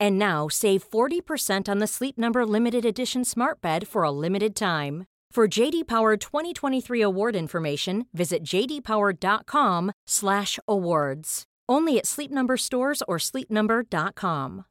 And now save 40% on the Sleep Number limited edition Smart Bed for a limited time. For JD Power 2023 award information, visit jdpower.com/awards. Only at Sleep Number stores or sleepnumber.com.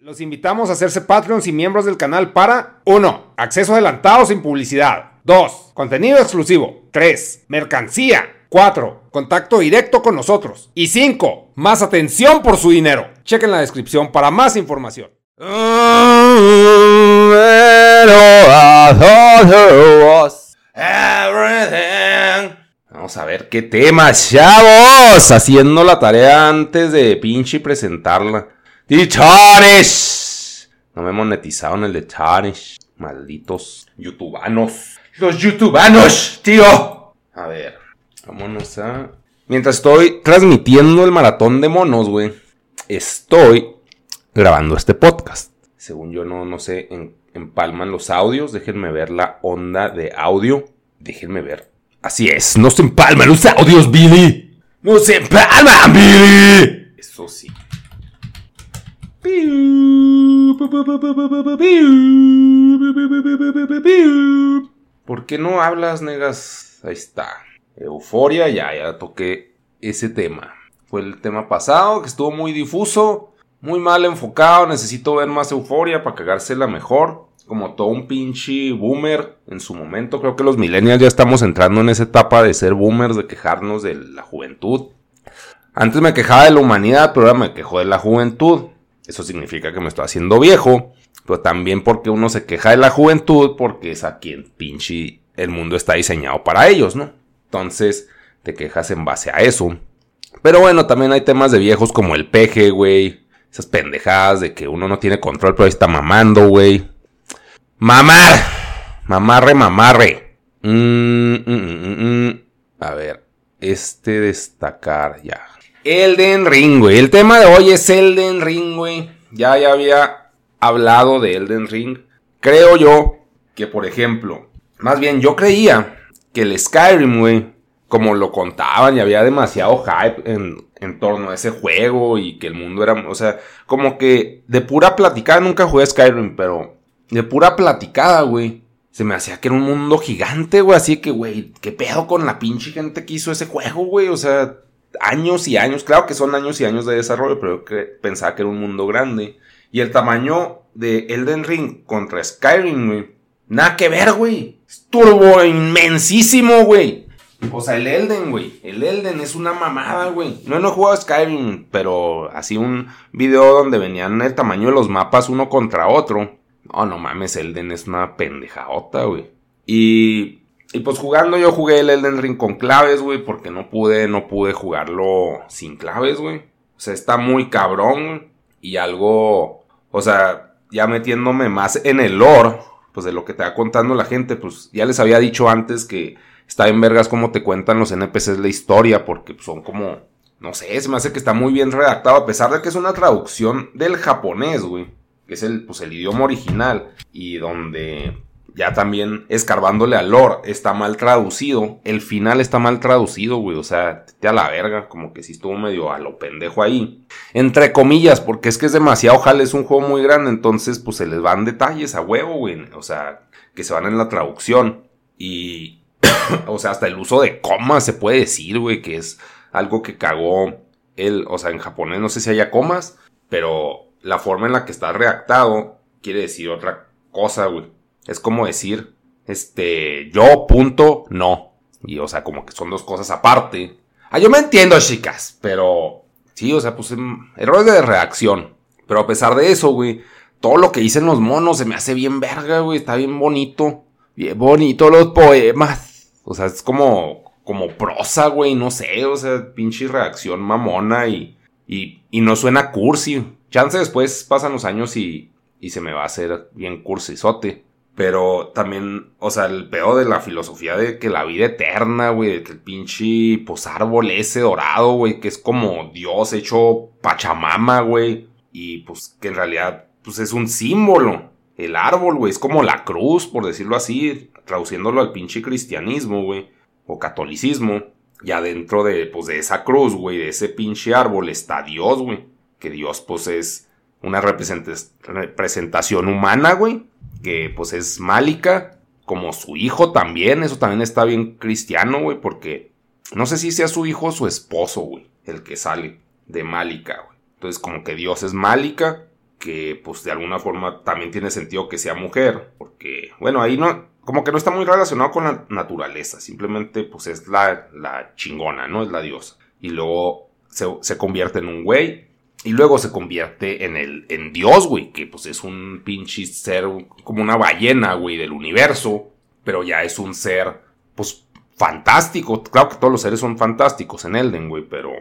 Los invitamos a hacerse Patreons y miembros del canal para 1. Acceso adelantado sin publicidad. 2. Contenido exclusivo. 3. Mercancía. 4. Contacto directo con nosotros. Y 5. Más atención por su dinero. Chequen la descripción para más información. Vamos a ver qué tema, chavos. Haciendo la tarea antes de pinche presentarla. ¡Titanes! No me monetizaron el de Titanes. Malditos youtubanos. Los youtubanos, tío. A ver, vámonos a... Mientras estoy transmitiendo el maratón de monos, güey, estoy grabando este podcast. Según yo, no, no sé, en, empalman los audios. Déjenme ver la onda de audio. Déjenme ver. Así es, no se empalman los audios, Billy. No se empalman, Billy. Eso sí. ¿Por qué no hablas, negas? Ahí está. Euforia, ya, ya toqué ese tema. Fue el tema pasado, que estuvo muy difuso, muy mal enfocado. Necesito ver más euforia para cagársela mejor. Como todo un pinche boomer en su momento. Creo que los millennials ya estamos entrando en esa etapa de ser boomers, de quejarnos de la juventud. Antes me quejaba de la humanidad, pero ahora me quejo de la juventud. Eso significa que me estoy haciendo viejo. Pero también porque uno se queja de la juventud, porque es a quien pinche el mundo está diseñado para ellos, ¿no? Entonces te quejas en base a eso. Pero bueno, también hay temas de viejos como el peje, güey. Esas pendejadas de que uno no tiene control, pero ahí está mamando, güey. Mamar. Mamarre, mamarre. Mm, mm, mm, a ver. Este destacar ya. Elden Ring, güey. El tema de hoy es Elden Ring, güey. Ya, ya había hablado de Elden Ring. Creo yo que, por ejemplo, más bien yo creía que el Skyrim, güey, como lo contaban y había demasiado hype en, en, torno a ese juego y que el mundo era, o sea, como que de pura platicada, nunca jugué Skyrim, pero de pura platicada, güey, se me hacía que era un mundo gigante, güey, así que, güey, qué pedo con la pinche gente que hizo ese juego, güey, o sea, años y años, claro que son años y años de desarrollo, pero yo pensaba que era un mundo grande. Y el tamaño de Elden Ring contra Skyrim, güey, nada que ver, güey. Es turbo inmensísimo, güey. O sea, el Elden, güey. El Elden es una mamada, güey. No, no he jugado Skyrim, pero así un video donde venían el tamaño de los mapas uno contra otro. No, no mames, Elden es una pendejadota, güey. Y, y pues jugando yo jugué el Elden Ring con claves, güey, porque no pude, no pude jugarlo sin claves, güey. O sea, está muy cabrón, Y algo, o sea, ya metiéndome más en el lore, pues de lo que te va contando la gente, pues ya les había dicho antes que está en vergas como te cuentan los NPCs la historia, porque son como, no sé, se me hace que está muy bien redactado, a pesar de que es una traducción del japonés, güey, que es el, pues, el idioma original, y donde ya también escarbándole al lore, está mal traducido. El final está mal traducido, güey. O sea, te a la verga, como que sí estuvo medio a lo pendejo ahí. Entre comillas, porque es que es demasiado jale, es un juego muy grande, entonces pues se les van detalles a huevo, güey. O sea, que se van en la traducción. Y, o sea, hasta el uso de comas se puede decir, güey, que es algo que cagó el, o sea, en japonés no sé si haya comas, pero la forma en la que está redactado quiere decir otra cosa, güey. Es como decir, este, yo punto no. Y o sea, como que son dos cosas aparte. Ah, yo me entiendo, chicas, pero sí, o sea, pues em, errores de reacción. Pero a pesar de eso, güey, todo lo que dicen los monos se me hace bien verga, güey, está bien bonito. Bien bonito los poemas. O sea, es como, como prosa, güey, no sé, o sea, pinche reacción mamona y, y, y no suena cursi. Chance después pasan los años y, y se me va a hacer bien cursisote. Pero también, o sea, el peor de la filosofía de que la vida eterna, güey, de que el pinche, pues, árbol ese dorado, güey, que es como Dios hecho Pachamama, güey. Y pues que en realidad, pues es un símbolo. El árbol, güey, es como la cruz, por decirlo así, traduciéndolo al pinche cristianismo, güey, o catolicismo. Y adentro de, pues, de esa cruz, güey, de ese pinche árbol está Dios, güey. Que Dios, pues, es una representación humana, güey, que pues es Málica, como su hijo también, eso también está bien cristiano, güey, porque no sé si sea su hijo o su esposo, güey, el que sale de Málica, güey. Entonces como que Dios es Málica, que pues de alguna forma también tiene sentido que sea mujer, porque bueno, ahí no, como que no está muy relacionado con la naturaleza, simplemente pues es la, la chingona, ¿no? Es la diosa. Y luego se, se convierte en un güey y luego se convierte en el, en Dios, güey, que pues es un pinche ser como una ballena, güey, del universo, pero ya es un ser, pues, fantástico. Claro que todos los seres son fantásticos en Elden, güey, pero,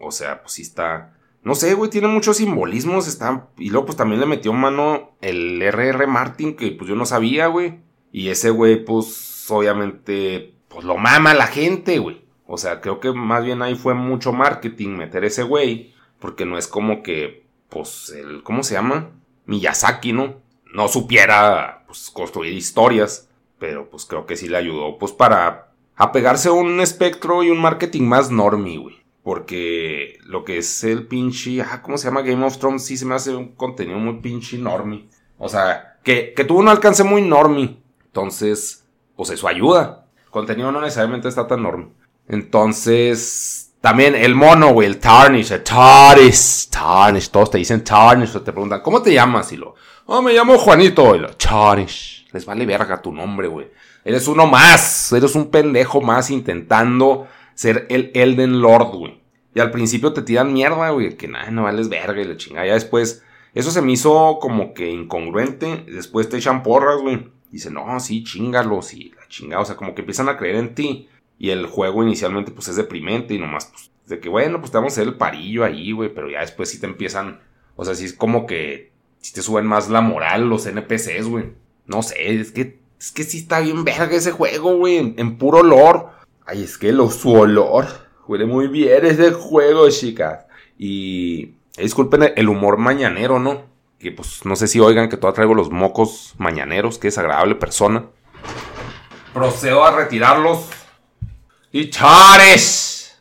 o sea, pues sí está, no sé, güey, tiene muchos simbolismos, está, y luego pues también le metió mano el RR Martin, que pues yo no sabía, güey, y ese güey, pues, obviamente, pues lo mama la gente, güey. O sea, creo que más bien ahí fue mucho marketing meter ese güey porque no es como que, pues, el, ¿cómo se llama? Miyazaki, ¿no? No supiera, pues, construir historias, pero pues creo que sí le ayudó, pues, para apegarse a un espectro y un marketing más normie, güey. Porque lo que es el pinche, ah, ¿cómo se llama? Game of Thrones sí se me hace un contenido muy pinche normie. O sea, que, que tuvo un alcance muy normie. Entonces, pues eso ayuda. El contenido no necesariamente está tan normie. Entonces, también el mono, güey, el Tarnish, el Tarnish, Tarnish, todos te dicen Tarnish, o te preguntan, ¿cómo te llamas? Y lo, oh, me llamo Juanito, y lo, Tarnish. Les vale verga tu nombre, güey. Eres uno más, eres un pendejo más intentando ser el Elden Lord, güey. Y al principio te tiran mierda, güey, que nada, no vales verga y la chingada. Ya después, eso se me hizo como que incongruente. Después te echan porras, güey. Dicen, no, sí, chingalos y la chingada. O sea, como que empiezan a creer en ti. Y el juego inicialmente pues es deprimente y nomás pues de que bueno, pues te vamos a hacer el parillo ahí, güey, pero ya después sí te empiezan, o sea, sí es como que si te suben más la moral los NPCs, güey. No sé, es que es que sí está bien verga ese juego, güey, en, puro olor. Ay, es que lo, su olor huele muy bien ese juego, chicas. Y disculpen el humor mañanero, ¿no? Que pues no sé si oigan que todavía traigo los mocos mañaneros, que desagradable persona. Procedo a retirarlos y Chares.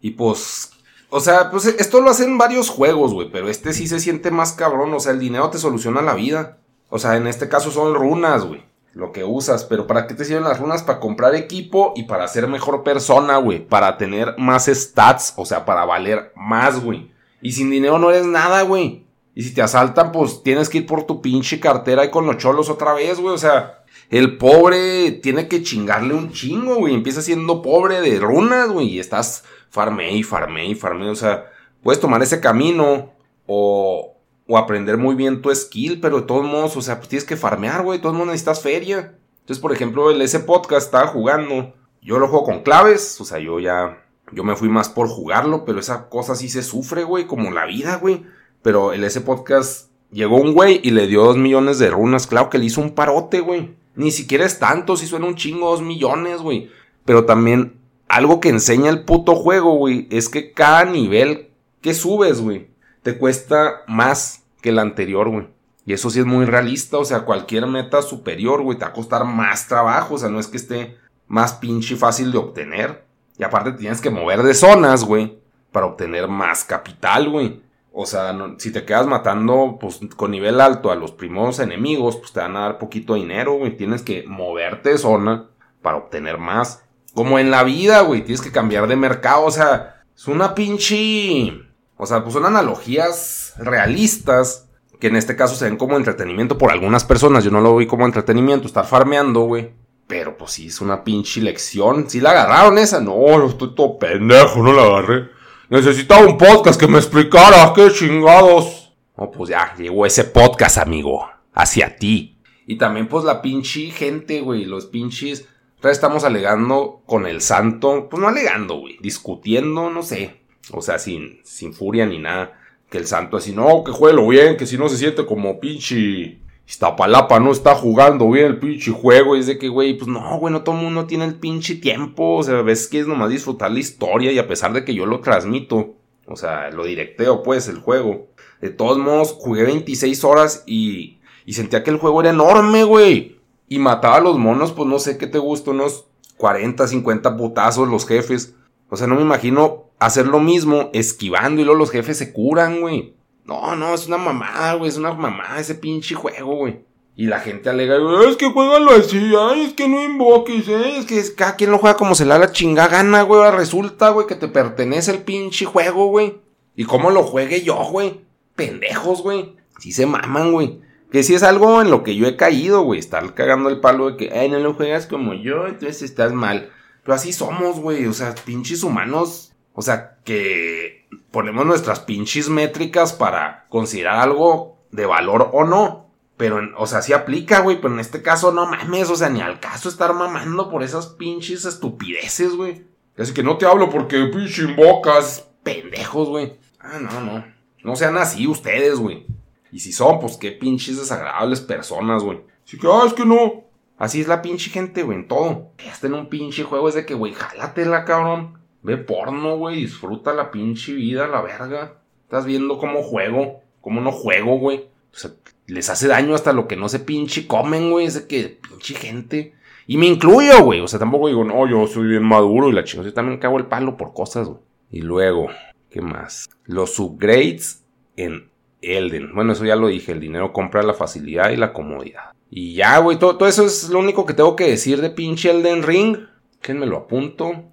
Y pues, o sea, pues esto lo hacen varios juegos, güey, pero este sí se siente más cabrón, o sea, el dinero te soluciona la vida. O sea, en este caso son runas, güey, lo que usas, pero ¿para qué te sirven las runas? Para comprar equipo y para ser mejor persona, güey, para tener más stats, o sea, para valer más, güey. Y sin dinero no eres nada, güey. Y si te asaltan, pues tienes que ir por tu pinche cartera y con los cholos otra vez, güey, o sea, el pobre tiene que chingarle un chingo, güey. Empieza siendo pobre de runas, güey. Y estás farme y farme y farme. O sea, puedes tomar ese camino o, o aprender muy bien tu skill, pero de todos modos, o sea, pues tienes que farmear, güey. De todos modos necesitas feria. Entonces, por ejemplo, el ese podcast estaba jugando. Yo lo juego con claves, o sea, yo ya. Yo me fui más por jugarlo, pero esa cosa sí se sufre, güey, como la vida, güey. Pero el ese podcast llegó un güey y le dio dos millones de runas. Claro que le hizo un parote, güey. Ni siquiera es tanto, si suena un chingo, dos millones, güey. Pero también algo que enseña el puto juego, güey, es que cada nivel que subes, güey, te cuesta más que el anterior, güey. Y eso sí es muy realista, o sea, cualquier meta superior, güey, te va a costar más trabajo, o sea, no es que esté más pinche fácil de obtener. Y aparte tienes que mover de zonas, güey, para obtener más capital, güey. O sea, si te quedas matando, pues, con nivel alto a los primeros enemigos, pues te van a dar poquito dinero, güey. Tienes que moverte zona para obtener más. Como en la vida, güey, tienes que cambiar de mercado, o sea, es una pinche... O sea, pues son analogías realistas que en este caso se ven como entretenimiento por algunas personas. Yo no lo vi como entretenimiento, estar farmeando, güey. Pero pues sí, es una pinche lección. Si la agarraron esa, no, no estoy todo pendejo, no la agarré. Necesitaba un podcast que me explicara, qué chingados. No, pues ya, llegó ese podcast, amigo. Hacia ti. Y también, pues, la pinche gente, güey. Los pinches. estamos alegando con el santo. Pues no alegando, güey. Discutiendo, no sé. O sea, sin, sin furia ni nada. Que el santo así, no, que juegue bien, que si no se siente como pinche Iztapalapa no está jugando bien el pinche juego. Y es de que, güey, pues no, güey, no todo el mundo tiene el pinche tiempo. O sea, ves que es nomás disfrutar la historia. Y a pesar de que yo lo transmito, o sea, lo directeo, pues, el juego. De todos modos, jugué 26 horas y, y sentía que el juego era enorme, güey. Y mataba a los monos, pues no sé qué te gusta, unos 40, 50 putazos los jefes. O sea, no me imagino hacer lo mismo esquivando y luego los jefes se curan, güey. No, no, es una mamada, güey, es una mamada ese pinche juego, güey. Y la gente alega, es que juégalo así, ay, es que no invoques, ¿eh? es que es, cada quien lo juega como se le da la chinga gana, güey. Resulta, güey, que te pertenece el pinche juego, güey. Y cómo lo juegue yo, güey. Pendejos, güey. Sí se maman, güey. Que si es algo en lo que yo he caído, güey. Estar cagando el palo de que, ay, no lo juegas como yo, entonces estás mal. Pero así somos, güey. O sea, pinches humanos. O sea, que ponemos nuestras pinches métricas para considerar algo de valor o no. Pero, o sea, sí aplica, güey. Pero en este caso, no mames. O sea, ni al caso estar mamando por esas pinches estupideces, güey. Así que no te hablo porque pinche invocas. Pendejos, güey. Ah, no, no. No sean así ustedes, güey. Y si son, pues qué pinches desagradables personas, güey. Así que, ah, es que no. Así es la pinche gente, güey, en todo. Hasta en un pinche juego es de que, güey, jálatela, cabrón. Ve porno, güey. Disfruta la pinche vida, la verga. Estás viendo cómo juego. Cómo no juego, güey. O sea, les hace daño hasta lo que no se pinche comen, güey. Es de que pinche gente. Y me incluyo, güey. O sea, tampoco digo, no, yo soy bien maduro y la chingada. Yo también cago el palo por cosas, güey. Y luego, ¿qué más? Los upgrades en Elden. Bueno, eso ya lo dije. El dinero compra la facilidad y la comodidad. Y ya, güey. Todo, todo eso es lo único que tengo que decir de pinche Elden Ring. Que me lo apunto.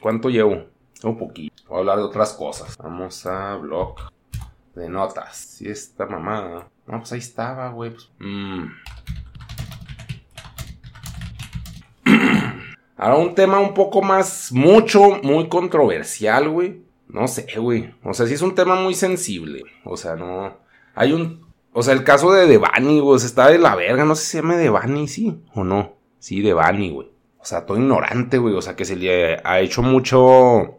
¿Cuánto llevo? Un poquito. Voy a hablar de otras cosas. Vamos a blog de notas. Si esta mamada. No, pues ahí estaba, güey. Pues, mm. Ahora un tema un poco más, mucho, muy controversial, güey. No sé, güey. O sea, sí es un tema muy sensible. O sea, no. Hay un. O sea, el caso de Devani, güey. Está de la verga. No sé si se llama Devani, sí o no. Sí, Devani, güey. O sea, todo ignorante, güey. O sea, que se le ha hecho mucho.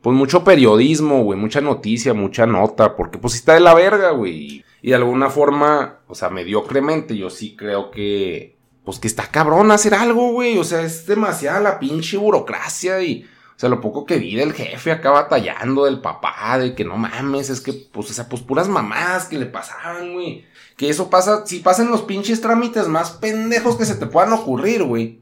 Pues mucho periodismo, güey. Mucha noticia, mucha nota. Porque pues está de la verga, güey. Y de alguna forma, o sea, mediocremente, yo sí creo que. Pues que está cabrón hacer algo, güey. O sea, es demasiada la pinche burocracia y. O sea, lo poco que vi del jefe acá batallando del papá, de que no mames, es que, pues, o sea, pues puras mamás que le pasaban, güey. Que eso pasa, si pasan los pinches trámites más pendejos que se te puedan ocurrir, güey.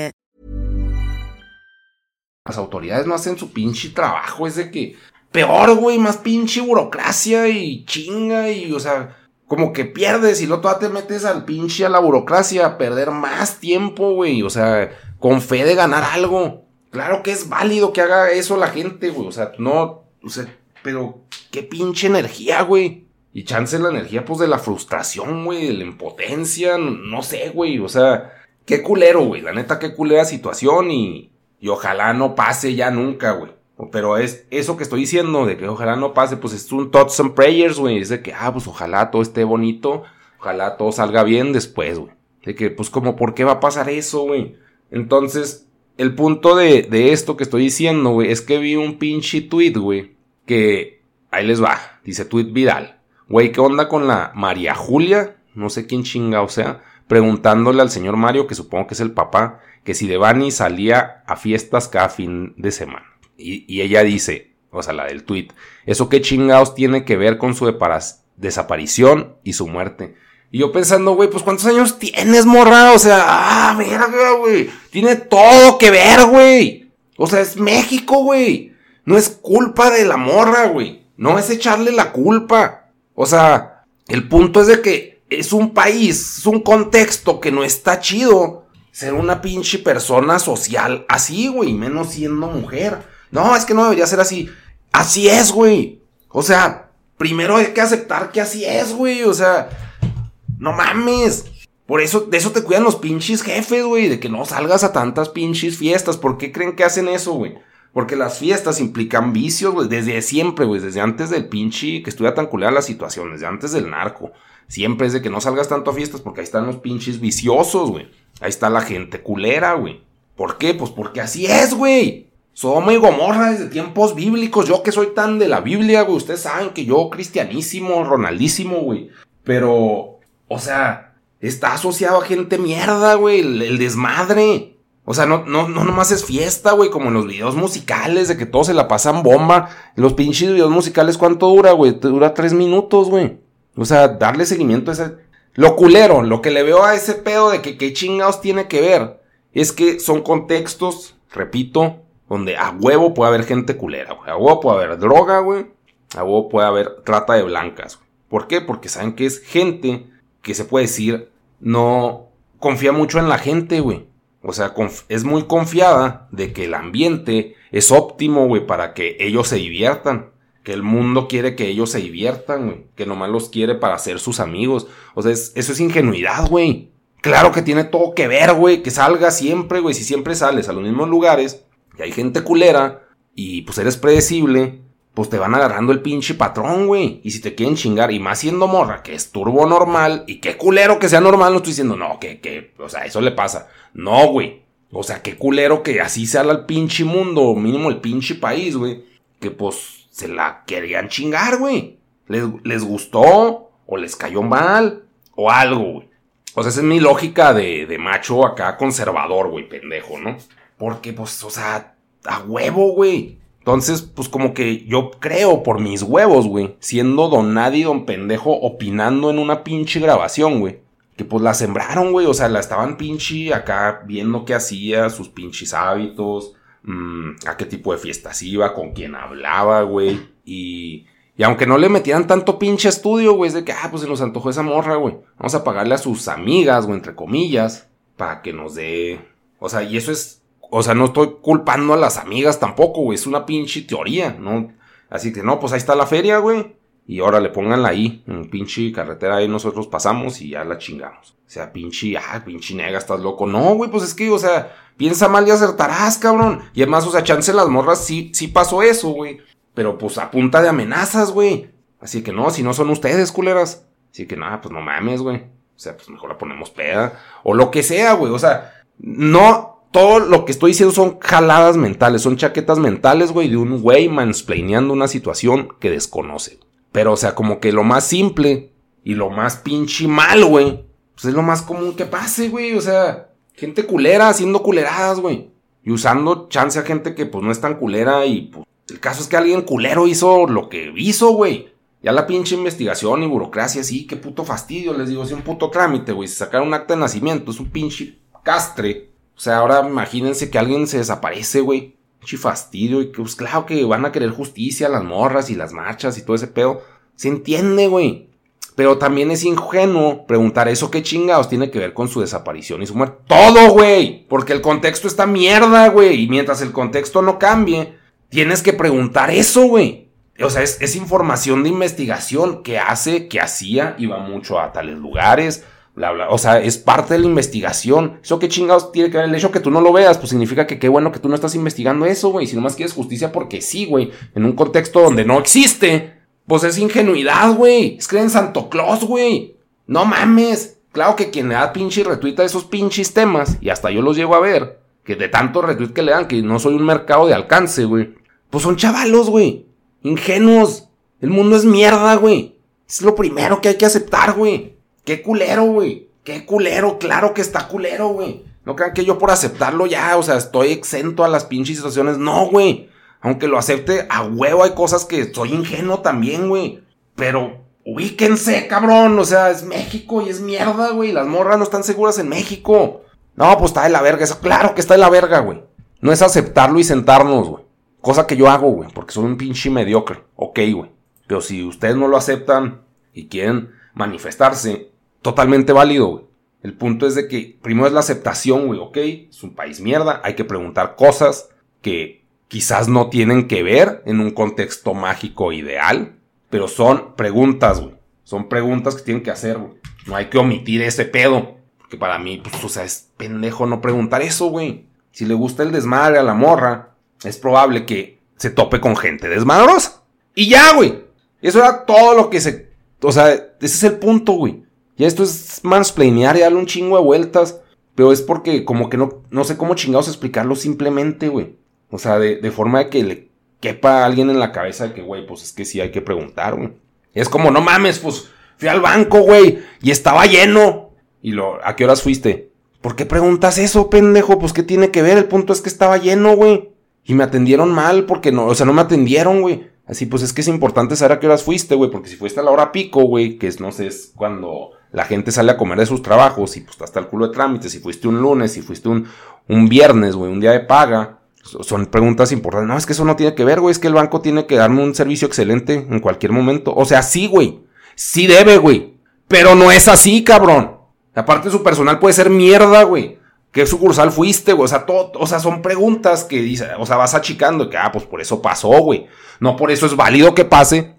Las autoridades no hacen su pinche trabajo, es de que peor, güey, más pinche burocracia y chinga y, o sea, como que pierdes y luego te metes al pinche a la burocracia a perder más tiempo, güey, o sea, con fe de ganar algo. Claro que es válido que haga eso la gente, güey, o sea, no, o sea, pero qué pinche energía, güey. Y chance la energía, pues, de la frustración, güey, de la impotencia, no sé, güey, o sea, qué culero, güey, la neta, qué culera situación y, y ojalá no pase ya nunca, güey. Pero es eso que estoy diciendo, de que ojalá no pase, pues es un thoughts and prayers, güey. De que, ah, pues ojalá todo esté bonito, ojalá todo salga bien después, güey. De que, pues como, ¿por qué va a pasar eso, güey? Entonces, el punto de, de esto que estoy diciendo, güey, es que vi un pinche tweet, güey, que, ahí les va, dice tweet Vidal. Güey, ¿qué onda con la María Julia? No sé quién chinga, o sea, preguntándole al señor Mario, que supongo que es el papá, que si Devani salía a fiestas cada fin de semana. Y, ella dice, o sea, la del tweet, ¿eso qué chingados tiene que ver con su desaparición y su muerte? Y yo pensando, güey, pues ¿cuántos años tienes, morra? O sea, ah, verga, güey. Tiene todo que ver, güey. O sea, es México, güey. No es culpa de la morra, güey. No es echarle la culpa. O sea, el punto es de que es un país, es un contexto que no está chido ser una pinche persona social así, güey, menos siendo mujer. No, es que no debería ser así. Así es, güey. O sea, primero hay que aceptar que así es, güey. O sea, no mames. Por eso, de eso te cuidan los pinches jefes, güey. De que no salgas a tantas pinches fiestas. ¿Por qué creen que hacen eso, güey? Porque las fiestas implican vicios, güey. Desde siempre, güey. Desde antes del pinche que estuviera tan culera la situación. Desde antes del narco. Siempre es de que no salgas tanto a fiestas porque ahí están los pinches viciosos, güey. Ahí está la gente culera, güey. ¿Por qué? Pues porque así es, güey. Sodoma y Gomorra desde tiempos bíblicos. Yo que soy tan de la Biblia, güey. Ustedes saben que yo cristianísimo, ronaldísimo, güey. Pero, o sea, está asociado a gente mierda, güey. El, desmadre. O sea, no, no, no nomás es fiesta, güey, como en los videos musicales, de que todos se la pasan bomba. Los pinches videos musicales, ¿cuánto dura, güey? Dura tres minutos, güey. O sea, darle seguimiento a ese... Lo culero, lo que le veo a ese pedo de que qué chingados tiene que ver, es que son contextos, repito, donde a huevo puede haber gente culera, güey. A huevo puede haber droga, güey. A huevo puede haber trata de blancas. ¿Por qué? Porque saben que es gente que se puede decir no confía mucho en la gente, güey. O sea, es muy confiada de que el ambiente es óptimo, güey, para que ellos se diviertan. Que el mundo quiere que ellos se diviertan, güey. Que nomás los quiere para ser sus amigos. O sea, eso es ingenuidad, güey. Claro que tiene todo que ver, güey. Que salga siempre, güey. Si siempre sales a los mismos lugares, y hay gente culera y pues eres predecible, pues te van agarrando el pinche patrón, güey. Y si te quieren chingar, y más siendo morra, que es turbo normal, y qué culero que sea normal, no estoy diciendo, no, que, que, o sea, eso le pasa. No, güey. O sea, qué culero que así sea el pinche mundo, mínimo el pinche país, güey. Que pues se la querían chingar, güey. Les, les gustó, o les cayó mal, o algo, güey. O sea, esa es mi lógica de, de macho acá conservador, güey, pendejo, ¿no? Porque, pues, o sea, a huevo, güey. Entonces, pues como que yo creo por mis huevos, güey. Siendo don nadie, don pendejo, opinando en una pinche grabación, güey. Que pues la sembraron, güey. O sea, la estaban pinche acá viendo qué hacía, sus pinches hábitos, mmm, a qué tipo de fiestas iba, con quién hablaba, güey. Y, y aunque no le metieran tanto pinche estudio, güey, es de que, ah, pues se nos antojó esa morra, güey. Vamos a pagarle a sus amigas, güey, entre comillas, para que nos dé. O sea, y eso es o sea, no estoy culpando a las amigas tampoco, güey. Es una pinche teoría, ¿no? Así que no, pues ahí está la feria, güey. Y ahora le pónganla ahí, en pinche carretera ahí nosotros pasamos y ya la chingamos. O sea, pinche, ah, pinche nega, estás loco. No, güey, pues es que, o sea, piensa mal y acertarás, cabrón. Y además, o sea, chance las morras sí, sí pasó eso, güey. Pero pues a punta de amenazas, güey. Así que no, si no son ustedes, culeras. Así que nada, pues no mames, güey. O sea, pues mejor la ponemos peda. O lo que sea, güey. O sea, no todo lo que estoy diciendo son jaladas mentales, son chaquetas mentales, güey, de un güey mansplaineando una situación que desconoce. Pero, o sea, como que lo más simple y lo más pinche mal, güey, pues es lo más común que pase, güey. O sea, gente culera haciendo culeradas, güey. Y usando chance a gente que pues no es tan culera y pues el caso es que alguien culero hizo lo que hizo, güey. Ya la pinche investigación y burocracia, sí, qué puto fastidio, les digo, es un puto trámite, güey. Sacar un acta de nacimiento es un pinche castre. O sea, ahora imagínense que alguien se desaparece, güey. Pinche fastidio. Y que, pues claro que van a querer justicia las morras y las marchas y todo ese pedo. Se entiende, güey. Pero también es ingenuo preguntar eso qué chingados tiene que ver con su desaparición y su muerte. Todo, güey. Porque el contexto está mierda, güey. Y mientras el contexto no cambie, tienes que preguntar eso, güey. O sea, es, es, información de investigación que hace, que hacía, iba mucho a tales lugares, bla, bla. O sea, es parte de la investigación. Eso qué chingados tiene que ver el hecho que tú no lo veas, pues significa que qué bueno que tú no estás investigando eso, güey. Si nomás quieres justicia porque sí, güey. En un contexto donde no existe. Pues es ingenuidad, güey. Es creer en Santo Claus, güey. No mames. Claro que quien le da pinche retuita esos pinches temas, y hasta yo los llego a ver, que de tanto retweet que le dan, que no soy un mercado de alcance, güey. Pues son chavalos, güey. Ingenuos. El mundo es mierda, güey. Es lo primero que hay que aceptar, güey. Qué culero, güey. Qué culero. Claro que está culero, güey. No crean que yo por aceptarlo ya, o sea, estoy exento a las pinches situaciones. No, güey. Aunque lo acepte a huevo, hay cosas que soy ingenuo también, güey. Pero ubíquense, cabrón. O sea, es México y es mierda, güey. Las morras no están seguras en México. No, pues está de la verga. Eso, claro que está de la verga, güey. No es aceptarlo y sentarnos, güey. Cosa que yo hago, güey, porque soy un pinche mediocre. Ok, güey. Pero si ustedes no lo aceptan y quieren manifestarse, totalmente válido, güey. El punto es de que primero es la aceptación, güey, ok. Es un país mierda, hay que preguntar cosas que quizás no tienen que ver en un contexto mágico ideal, pero son preguntas, güey. Son preguntas que tienen que hacer, güey. No hay que omitir ese pedo. Porque para mí, pues, o sea, es pendejo no preguntar eso, güey. Si le gusta el desmadre a la morra, es probable que se tope con gente desmadrosa. Y ya, güey. Eso era todo lo que se... O sea, ese es el punto, güey. Ya esto es mansplainear y darle un chingo de vueltas. Pero es porque como que no, no sé cómo chingados explicarlo simplemente, güey. O sea, de, de forma que le quepa a alguien en la cabeza de que, güey, pues es que sí hay que preguntar, güey. Es como, no mames, pues fui al banco, güey, y estaba lleno. Y lo, ¿a qué horas fuiste? ¿Por qué preguntas eso, pendejo? Pues qué tiene que ver, el punto es que estaba lleno, güey. Y me atendieron mal porque no, o sea, no me atendieron, güey. Así pues es que es importante saber a qué horas fuiste, güey, porque si fuiste a la hora pico, güey, que es, no sé, es cuando la gente sale a comer de sus trabajos y pues hasta el culo de trámites, si fuiste un lunes, si fuiste un, un viernes, güey, un día de paga, son preguntas importantes. No, es que eso no tiene que ver, güey, es que el banco tiene que darme un servicio excelente en cualquier momento. O sea, sí, güey, sí debe, güey, pero no es así, cabrón. Aparte su personal puede ser mierda, güey. ¿Qué sucursal fuiste, güey? O sea, todo, o sea, son preguntas que dice, o sea, vas achicando que, ah, pues por eso pasó, güey. No por eso es válido que pase.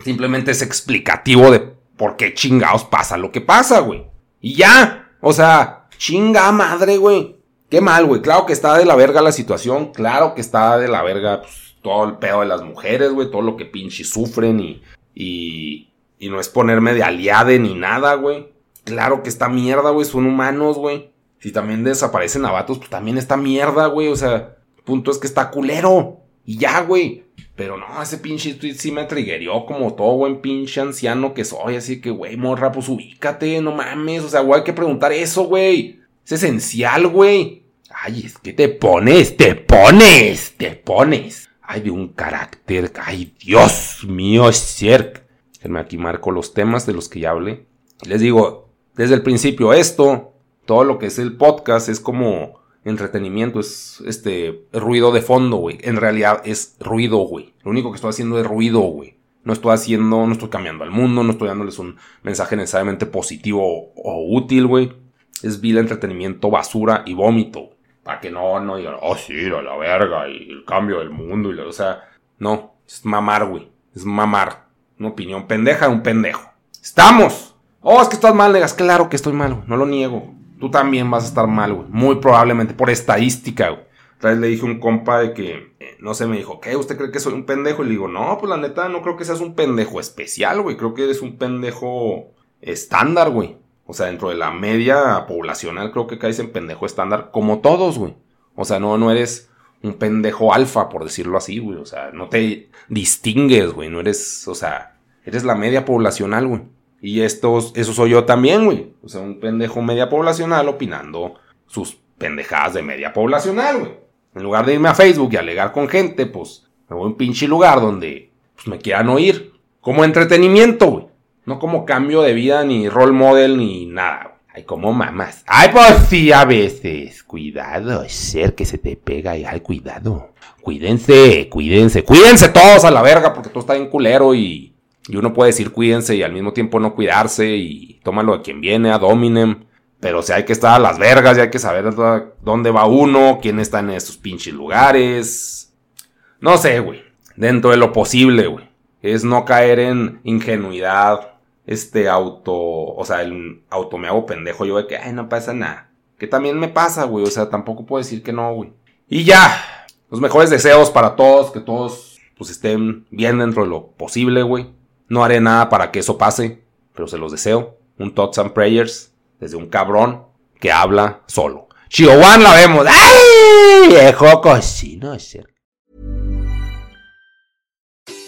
Simplemente es explicativo de por qué chingados pasa lo que pasa, güey. Y ya. O sea, chinga madre, güey. Qué mal, güey. Claro que está de la verga la situación. Claro que está de la verga pues, todo el pedo de las mujeres, güey. Todo lo que pinche sufren y, y, y no es ponerme de aliade ni nada, güey. Claro que está mierda, güey. Son humanos, güey. Si también desaparecen vatos, pues también está mierda, güey. O sea, el punto es que está culero. Y ya, güey. Pero no, ese pinche tweet sí me triggerió como todo buen pinche anciano que soy. Así que, güey, morra, pues ubícate, no mames. O sea, güey, hay que preguntar eso, güey. Es esencial, güey. Ay, es que te pones, te pones, te pones. Ay, de un carácter. Ay, Dios mío, es cierto. Aquí marco los temas de los que ya hablé. Les digo, desde el principio, esto todo lo que es el podcast es como entretenimiento, es este ruido de fondo, güey. En realidad es ruido, güey. Lo único que estoy haciendo es ruido, güey. No estoy haciendo, no estoy cambiando al mundo, no estoy dándoles un mensaje necesariamente positivo o, útil, güey. Es vil entretenimiento, basura y vómito. Para que no, no digan, oh sí, la, la verga y el cambio del mundo. Y o sea, no, es mamar, güey. Es mamar. Una opinión pendeja de un pendejo. ¡Estamos! Oh, es que estás mal, negas. Claro que estoy mal. No lo niego tú también vas a estar mal, güey. Muy probablemente, por estadística, güey. Otra vez le dije a un compa de que, eh, no sé, me dijo, ¿qué? ¿Usted cree que soy un pendejo? Y le digo, no, pues la neta, no creo que seas un pendejo especial, güey. Creo que eres un pendejo estándar, güey. O sea, dentro de la media poblacional, creo que caes en pendejo estándar, como todos, güey. O sea, no, no eres un pendejo alfa, por decirlo así, güey. O sea, no te distingues, güey. No eres, o sea, eres la media poblacional, güey. Y estos, eso soy yo también, güey. O sea, un pendejo media poblacional opinando sus pendejadas de media poblacional, güey. En lugar de irme a Facebook y alegar con gente, pues me voy a un pinche lugar donde pues, me quieran oír. Como entretenimiento, güey. No como cambio de vida, ni role model, ni nada. Ay, como mamas. Ay, pues sí, a veces. Cuidado, ser que se te pega y ay, cuidado. Cuídense, cuídense, cuídense todos a la verga porque todo está en culero y, y uno puede decir cuídense y al mismo tiempo no cuidarse y tómalo a quien viene, a Dominem. Pero si hay que estar a las vergas y hay que saber dónde va uno, quién está en esos pinches lugares. No sé, güey. Dentro de lo posible, güey. Es no caer en ingenuidad este auto, o sea, el auto me hago pendejo yo de que, ay, no pasa nada. Que también me pasa, güey, o sea, tampoco puedo decir que no, güey. Y ya, los mejores deseos para todos, que todos pues estén bien dentro de lo posible, güey. No haré nada para que eso pase, pero se los deseo. Un thoughts and prayers desde un cabrón que habla solo. Chihuahua la vemos. ¡Ay! Viejo cocino,